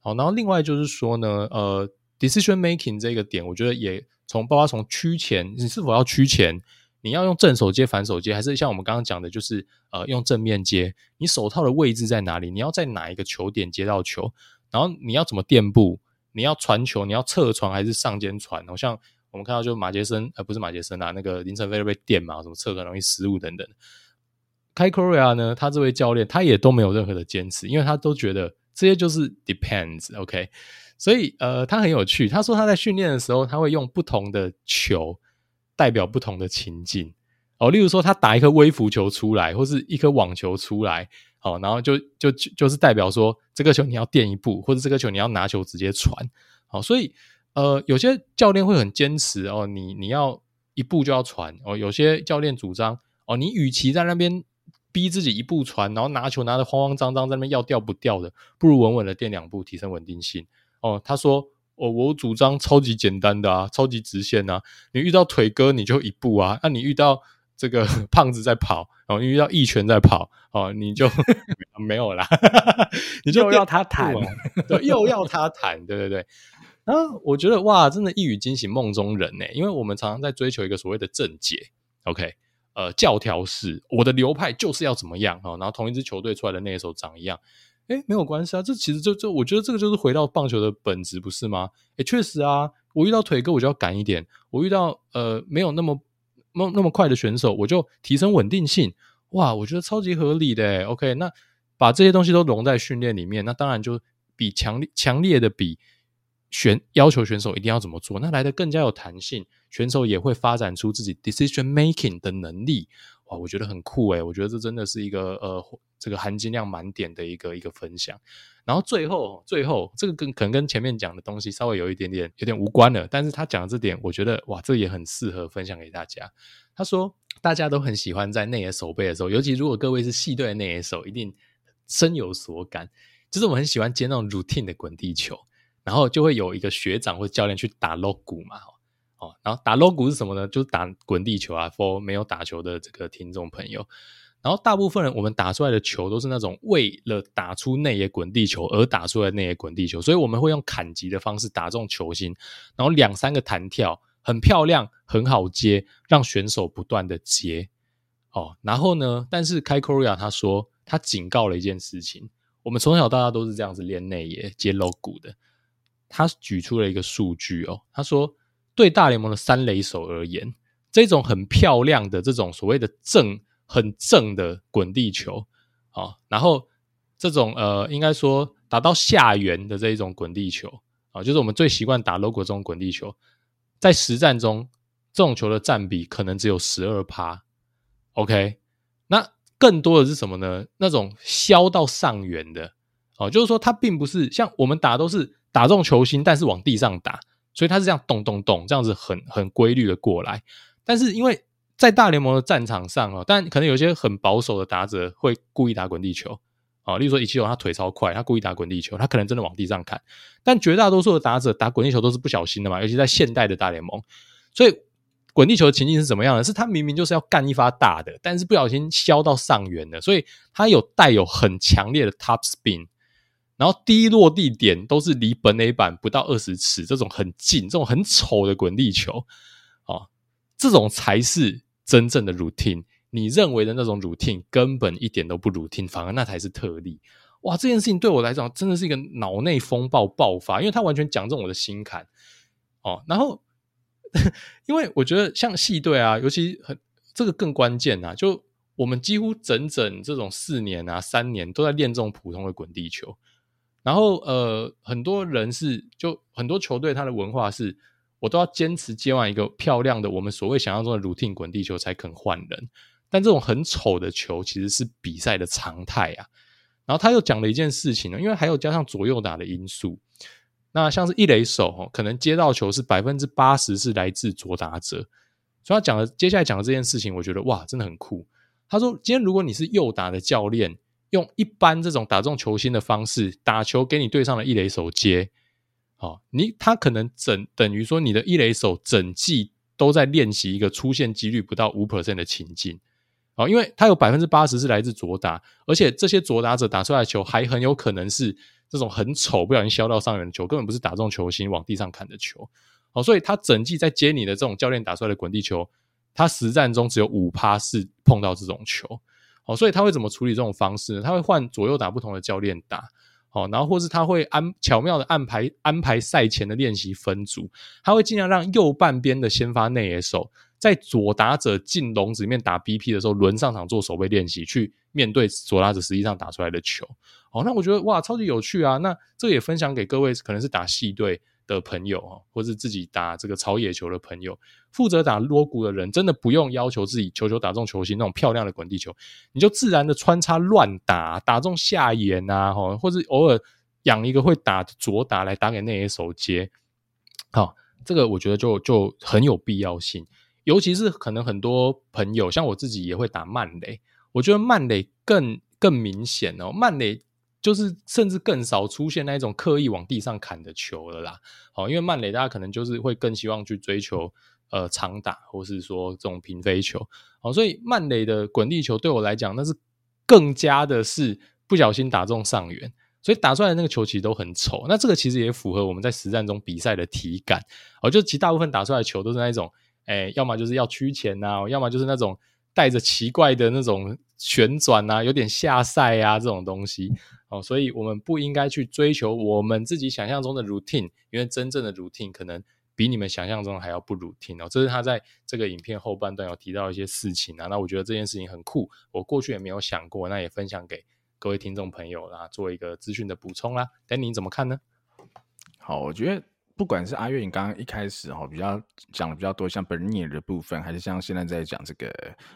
好，然后另外就是说呢，呃，decision making 这个点，我觉得也从包括从趋前，你是否要趋前，你要用正手接、反手接，还是像我们刚刚讲的，就是呃用正面接，你手套的位置在哪里？你要在哪一个球点接到球？然后你要怎么垫步？你要传球？你要侧传还是上肩传？好像。我们看到就马杰森，呃，不是马杰森啊，那个林承飞被电嘛，什么侧很容易失误等等。Kai Correa 呢，他这位教练他也都没有任何的坚持，因为他都觉得这些就是 depends，OK 所以呃，他很有趣，他说他在训练的时候，他会用不同的球代表不同的情境哦，例如说他打一颗微浮球出来，或是一颗网球出来，好，然后就就就是代表说这个球你要垫一步，或者这个球你要拿球直接传，好，所以。呃，有些教练会很坚持哦，你你要一步就要传哦。有些教练主张哦，你与其在那边逼自己一步传，然后拿球拿得慌慌张张在那边要掉不掉的，不如稳稳的垫两步，提升稳定性哦。他说哦，我主张超级简单的啊，超级直线啊。你遇到腿哥你就一步啊，那、你遇到这个 (laughs) 胖子在跑哦，你遇到一拳在跑哦，你就 (laughs) 没有啦，(laughs) 你就要他弹，对，又要他弹，对对对。啊，我觉得哇，真的，一语惊醒梦中人呢。因为我们常常在追求一个所谓的正解，OK，呃，教条式，我的流派就是要怎么样哈。然后同一支球队出来的那一手长一样，哎，没有关系啊。这其实就就我觉得这个就是回到棒球的本质，不是吗？哎，确实啊，我遇到腿哥我就要赶一点，我遇到呃没有那么那么那么快的选手，我就提升稳定性。哇，我觉得超级合理的。OK，那把这些东西都融在训练里面，那当然就比强烈强烈的比。选要求选手一定要怎么做，那来的更加有弹性，选手也会发展出自己 decision making 的能力。哇，我觉得很酷诶，我觉得这真的是一个呃，这个含金量满点的一个一个分享。然后最后最后这个跟可能跟前面讲的东西稍微有一点点有点无关了，但是他讲的这点，我觉得哇，这也很适合分享给大家。他说大家都很喜欢在内野守备的时候，尤其如果各位是系队的内野手，一定深有所感，就是我很喜欢接那种 routine 的滚地球。然后就会有一个学长或教练去打 logo 嘛，哦，然后打 logo 是什么呢？就是打滚地球啊。for 没有打球的这个听众朋友，然后大部分人我们打出来的球都是那种为了打出内野滚地球而打出来的内野滚地球，所以我们会用砍击的方式打中球心，然后两三个弹跳，很漂亮，很好接，让选手不断的接。哦，然后呢，但是 Kai Correa 他说他警告了一件事情，我们从小到大都是这样子练内野接 logo 的。他举出了一个数据哦，他说，对大联盟的三垒手而言，这种很漂亮的这种所谓的正很正的滚地球啊，然后这种呃，应该说打到下缘的这一种滚地球啊，就是我们最习惯打 logo 这种滚地球，在实战中这种球的占比可能只有十二趴。OK，那更多的是什么呢？那种削到上缘的哦，就是说它并不是像我们打都是。打中球心，但是往地上打，所以它是这样咚咚咚这样子很很规律的过来。但是因为在大联盟的战场上哦，但可能有些很保守的打者会故意打滚地球啊，例如说一七九他腿超快，他故意打滚地球，他可能真的往地上砍。但绝大多数的打者打滚地球都是不小心的嘛，尤其在现代的大联盟，所以滚地球的情境是怎么样的？是他明明就是要干一发大的，但是不小心削到上缘的，所以他有带有很强烈的 top spin，然后低落地点都是离本垒板不到二十尺，这种很近、这种很丑的滚地球，啊，这种才是真正的 routine。你认为的那种 routine 根本一点都不 routine，反而那才是特例。哇，这件事情对我来讲真的是一个脑内风暴爆发，因为他完全讲中我的心坎。哦，然后 (laughs) 因为我觉得像系队啊，尤其很这个更关键啊，就我们几乎整整这种四年啊、三年都在练这种普通的滚地球。然后呃，很多人是就很多球队他的文化是，我都要坚持接完一个漂亮的我们所谓想象中的 routine 滚地球才肯换人。但这种很丑的球其实是比赛的常态啊。然后他又讲了一件事情呢，因为还有加上左右打的因素。那像是一垒手哦，可能接到球是百分之八十是来自左打者。所以他讲的接下来讲的这件事情，我觉得哇，真的很酷。他说，今天如果你是右打的教练，用一般这种打中球星的方式打球给你对上的一垒手接，哦，你他可能整等于说你的一垒手整季都在练习一个出现几率不到五 percent 的情境。哦，因为他有百分之八十是来自左打，而且这些左打者打出来的球还很有可能是这种很丑、不小心削到上缘的球，根本不是打中球心往地上砍的球。哦，所以他整季在接你的这种教练打出来的滚地球，他实战中只有五趴是碰到这种球。哦，所以他会怎么处理这种方式呢？他会换左右打不同的教练打。哦，然后或是他会安巧妙的安排安排赛前的练习分组，他会尽量让右半边的先发内野手。在左打者进笼子里面打 BP 的时候，轮上场做守备练习，去面对左打者实际上打出来的球。哦，那我觉得哇，超级有趣啊！那这也分享给各位，可能是打系队的朋友哦，或是自己打这个草野球的朋友，负责打锣鼓的人，真的不用要求自己球球打中球心那种漂亮的滚地球，你就自然的穿插乱打，打中下沿啊，或者偶尔养一个会打左打来打给内野手接。好，这个我觉得就就很有必要性。尤其是可能很多朋友，像我自己也会打慢垒，我觉得慢垒更更明显哦。慢垒就是甚至更少出现那一种刻意往地上砍的球了啦。好，因为慢垒大家可能就是会更希望去追求呃长打，或是说这种平飞球。好，所以慢垒的滚地球对我来讲，那是更加的是不小心打中上缘，所以打出来的那个球其实都很丑。那这个其实也符合我们在实战中比赛的体感。哦，就其大部分打出来的球都是那种。哎，要么就是要趋前呐，要么就是那种带着奇怪的那种旋转啊，有点下塞啊这种东西哦，所以我们不应该去追求我们自己想象中的 routine，因为真正的 routine 可能比你们想象中还要不 routine 哦。这是他在这个影片后半段有提到一些事情啊，那我觉得这件事情很酷，我过去也没有想过，那也分享给各位听众朋友啦，做一个资讯的补充啦。Danny 你怎么看呢？好，我觉得。不管是阿月，你刚刚一开始哈比较讲的比较多，像 Bernie 的部分，还是像现在在讲这个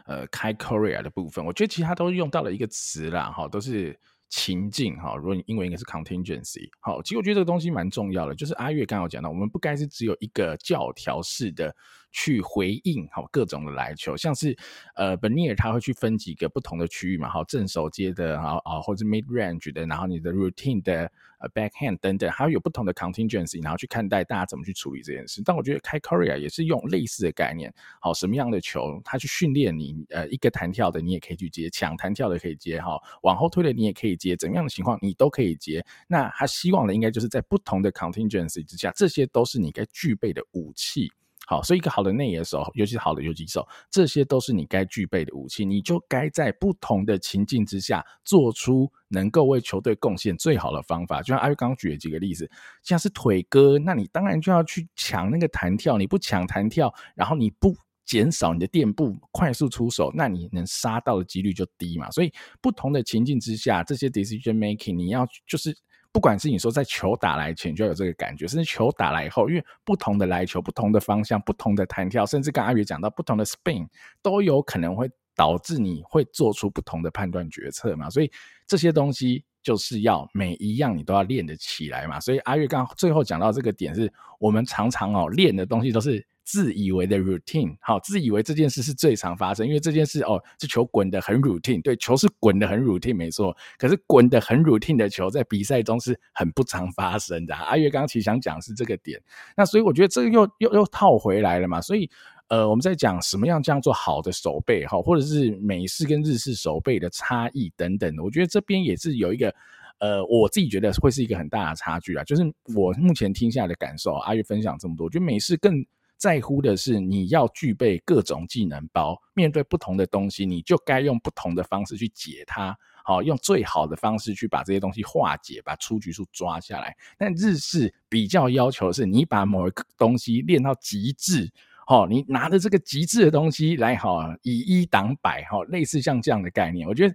呃开 Korea 的部分，我觉得其他都用到了一个词啦，哈，都是情境哈。如果你英文应该是 contingency，好，其实我觉得这个东西蛮重要的，就是阿月刚刚有讲到，我们不该是只有一个教条式的。去回应好各种的来球，像是呃，Bernier 他会去分几个不同的区域嘛，好正手接的，然后啊或者 mid range 的，然后你的 routine 的呃 backhand 等等，还有有不同的 contingency，然后去看待大家怎么去处理这件事。但我觉得 Kai Correa 也是用类似的概念，好什么样的球，他去训练你，呃一个弹跳的你也可以去接，抢弹跳的可以接，哈往后推的你也可以接，怎么样的情况你都可以接。那他希望的应该就是在不同的 contingency 之下，这些都是你该具备的武器。好，所以一个好的内野手，尤其是好的游击手，这些都是你该具备的武器。你就该在不同的情境之下，做出能够为球队贡献最好的方法。就像阿玉刚刚举了几个例子，像是腿哥，那你当然就要去抢那个弹跳。你不抢弹跳，然后你不减少你的垫步，快速出手，那你能杀到的几率就低嘛。所以不同的情境之下，这些 decision making 你要就是。不管是你说在球打来前就有这个感觉，甚至球打来以后，因为不同的来球、不同的方向、不同的弹跳，甚至刚阿宇讲到不同的 spin，都有可能会导致你会做出不同的判断决策嘛。所以这些东西就是要每一样你都要练得起来嘛。所以阿月刚最后讲到这个点是，我们常常哦练的东西都是自以为的 routine，好，自以为这件事是最常发生，因为这件事哦，这球滚得很 routine，对，球是滚得很 routine，没错。可是滚得很 routine 的球，在比赛中是很不常发生的。阿月刚刚其实想讲是这个点，那所以我觉得这个又又又套回来了嘛。所以呃，我们在讲什么样这样做好的手背哈，或者是美式跟日式手背的差异等等，我觉得这边也是有一个。呃，我自己觉得会是一个很大的差距啊，就是我目前听下来的感受，阿月分享这么多，我觉得美式更在乎的是你要具备各种技能包，面对不同的东西，你就该用不同的方式去解它，好，用最好的方式去把这些东西化解，把出局数抓下来。但日式比较要求是，你把某一个东西练到极致，好，你拿着这个极致的东西来，好，以一挡百，好，类似像这样的概念，我觉得，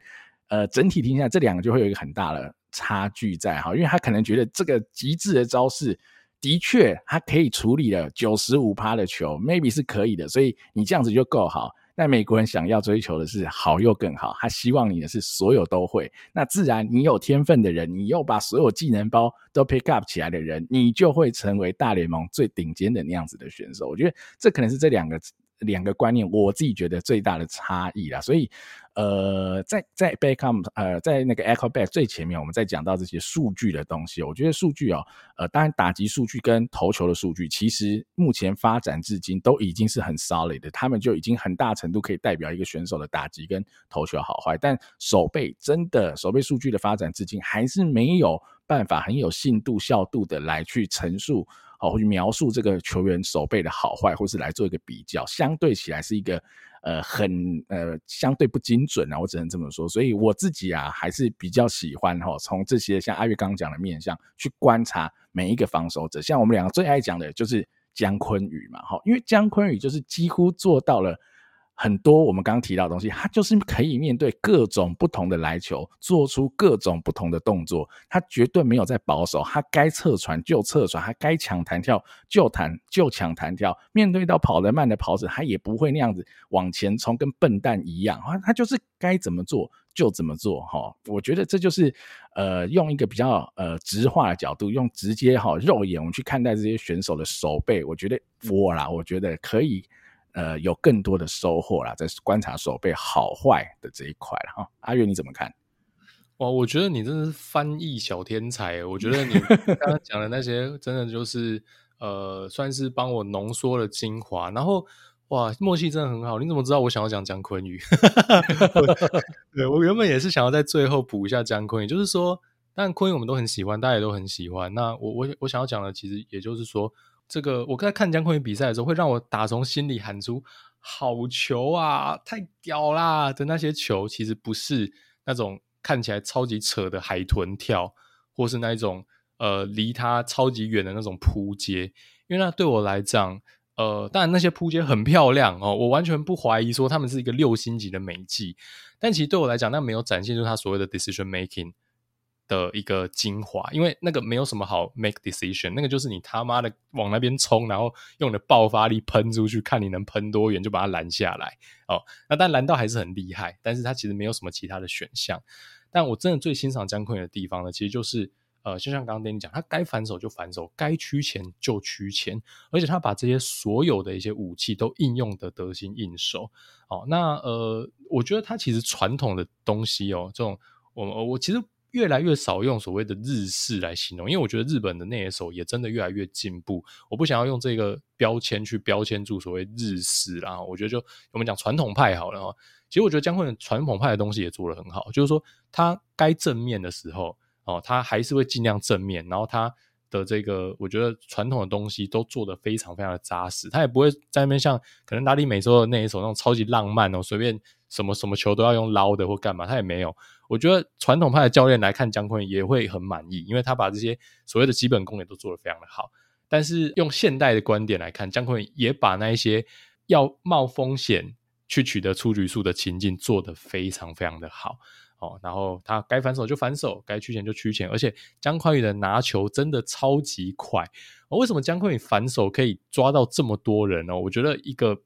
呃，整体听下来，这两个就会有一个很大的。差距在哈，因为他可能觉得这个极致的招式的确他可以处理了九十五趴的球，maybe 是可以的，所以你这样子就够好。但美国人想要追求的是好又更好，他希望你的是所有都会。那自然你有天分的人，你又把所有技能包都 pick up 起来的人，你就会成为大联盟最顶尖的那样子的选手。我觉得这可能是这两个。两个观念，我自己觉得最大的差异啦，所以，呃，在在 Beckham 呃，在那个 Echo Back 最前面，我们在讲到这些数据的东西，我觉得数据哦，呃，当然打击数据跟投球的数据，其实目前发展至今都已经是很 solid 的，他们就已经很大程度可以代表一个选手的打击跟投球好坏，但守备真的守备数据的发展至今，还是没有办法很有信度效度的来去陈述。好，或者描述这个球员守备的好坏，或是来做一个比较，相对起来是一个呃很呃相对不精准啊，我只能这么说。所以我自己啊，还是比较喜欢哈，从这些像阿月刚刚讲的面相去观察每一个防守者。像我们两个最爱讲的就是姜昆宇嘛，哈，因为姜昆宇就是几乎做到了。很多我们刚刚提到的东西，他就是可以面对各种不同的来球，做出各种不同的动作。他绝对没有在保守，他该侧传就侧传，他该抢弹跳就弹就抢弹跳。面对到跑得慢的跑者，他也不会那样子往前冲，跟笨蛋一样啊。他就是该怎么做就怎么做。哈，我觉得这就是呃，用一个比较呃直化的角度，用直接哈肉眼我们去看待这些选手的手背。我觉得我啦，我觉得可以。呃，有更多的收获啦，在观察手背好坏的这一块了哈。阿月你怎么看？哇，我觉得你真的是翻译小天才。我觉得你 (laughs) 刚刚讲的那些，真的就是呃，算是帮我浓缩了精华。然后哇，默契真的很好。你怎么知道我想要讲江坤宇？(laughs) 对，我原本也是想要在最后补一下江坤宇，就是说，但坤宇我们都很喜欢，大家也都很喜欢。那我我我想要讲的，其实也就是说。这个我刚才看江坤宇比赛的时候，会让我打从心里喊出“好球啊，太屌啦”的那些球，其实不是那种看起来超级扯的海豚跳，或是那一种呃离他超级远的那种扑接，因为那对我来讲，呃，当然那些扑接很漂亮哦，我完全不怀疑说他们是一个六星级的美技，但其实对我来讲，那没有展现出他所谓的 decision making。的一个精华，因为那个没有什么好 make decision，那个就是你他妈的往那边冲，然后用你的爆发力喷出去，看你能喷多远就把它拦下来哦。那但拦到还是很厉害，但是他其实没有什么其他的选项。但我真的最欣赏江坤的地方呢，其实就是呃，就像刚刚跟你讲，他该反手就反手，该趋前就趋前，而且他把这些所有的一些武器都应用得得心应手。哦，那呃，我觉得他其实传统的东西哦，这种我我其实。越来越少用所谓的日式来形容，因为我觉得日本的内野手也真的越来越进步。我不想要用这个标签去标签住所谓日式啦，我觉得就我们讲传统派好了哈。其实我觉得江坤宇传统派的东西也做得很好，就是说他该正面的时候哦，他还是会尽量正面，然后他的这个我觉得传统的东西都做得非常非常的扎实，他也不会在那边像可能拉力美洲的那一手那种超级浪漫哦，随便什么什么球都要用捞的或干嘛，他也没有。我觉得传统派的教练来看江坤宇也会很满意，因为他把这些所谓的基本功也都做得非常的好。但是用现代的观点来看，江坤宇也把那一些要冒风险去取得出局数的情境做得非常非常的好哦。然后他该反手就反手，该趋前就趋前，而且江坤宇的拿球真的超级快。为什么江坤宇反手可以抓到这么多人呢？我觉得一个。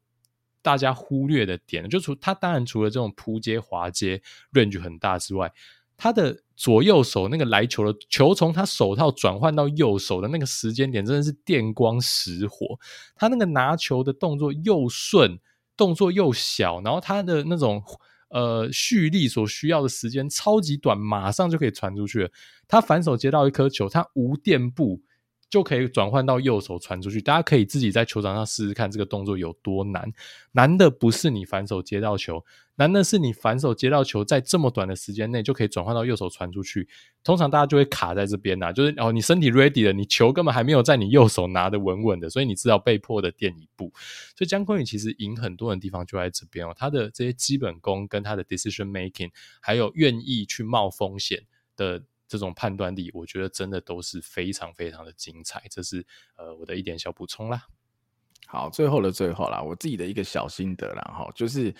大家忽略的点，就除他当然除了这种扑接滑接 range 很大之外，他的左右手那个来球的球从他手套转换到右手的那个时间点，真的是电光石火。他那个拿球的动作又顺，动作又小，然后他的那种呃蓄力所需要的时间超级短，马上就可以传出去了。他反手接到一颗球，他无垫步。就可以转换到右手传出去，大家可以自己在球场上试试看这个动作有多难。难的不是你反手接到球，难的是你反手接到球，在这么短的时间内就可以转换到右手传出去。通常大家就会卡在这边呐，就是哦，你身体 ready 了，你球根本还没有在你右手拿得稳稳的，所以你知道被迫的垫一步。所以江坤宇其实赢很多人的地方就在这边哦，他的这些基本功跟他的 decision making，还有愿意去冒风险的。这种判断力，我觉得真的都是非常非常的精彩。这是呃我的一点小补充啦。好，最后的最后啦，我自己的一个小心得啦，哈，就是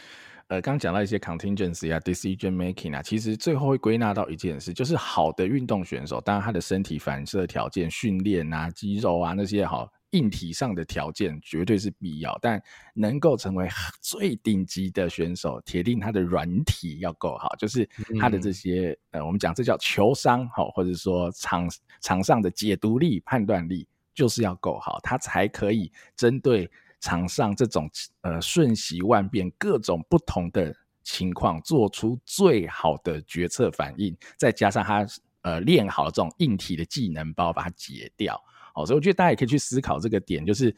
呃刚讲到一些 contingency 啊，decision making 啊，其实最后会归纳到一件事，就是好的运动选手，当然他的身体反射条件、训练啊、肌肉啊那些好。硬体上的条件绝对是必要，但能够成为最顶级的选手，铁定他的软体要够好，就是他的这些、嗯、呃，我们讲这叫球商好，或者说场场上的解读力、判断力，就是要够好，他才可以针对场上这种呃瞬息万变、各种不同的情况，做出最好的决策反应，再加上他呃练好这种硬体的技能包，把它解掉。好，所以我觉得大家也可以去思考这个点，就是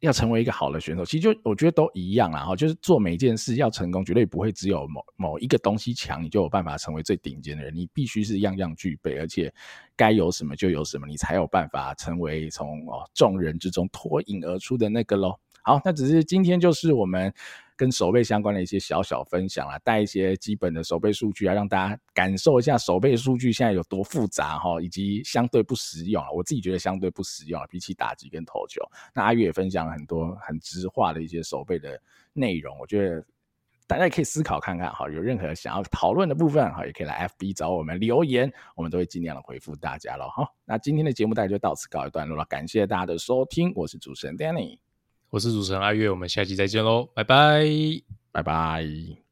要成为一个好的选手，其实就我觉得都一样啦。哈，就是做每一件事要成功，绝对不会只有某某一个东西强，你就有办法成为最顶尖的人。你必须是样样具备，而且该有什么就有什么，你才有办法成为从哦众人之中脱颖而出的那个喽。好，那只是今天就是我们。跟守备相关的一些小小分享啊，带一些基本的守备数据啊，让大家感受一下守备数据现在有多复杂哈，以及相对不实用啊。我自己觉得相对不实用啊，比起打击跟投球。那阿月也分享了很多很直化的一些守备的内容，我觉得大家也可以思考看看哈。有任何想要讨论的部分哈，也可以来 FB 找我们留言，我们都会尽量的回复大家了哈。那今天的节目大概就到此告一段落了，感谢大家的收听，我是主持人 Danny。我是主持人阿月，我们下期再见喽，拜拜，拜拜。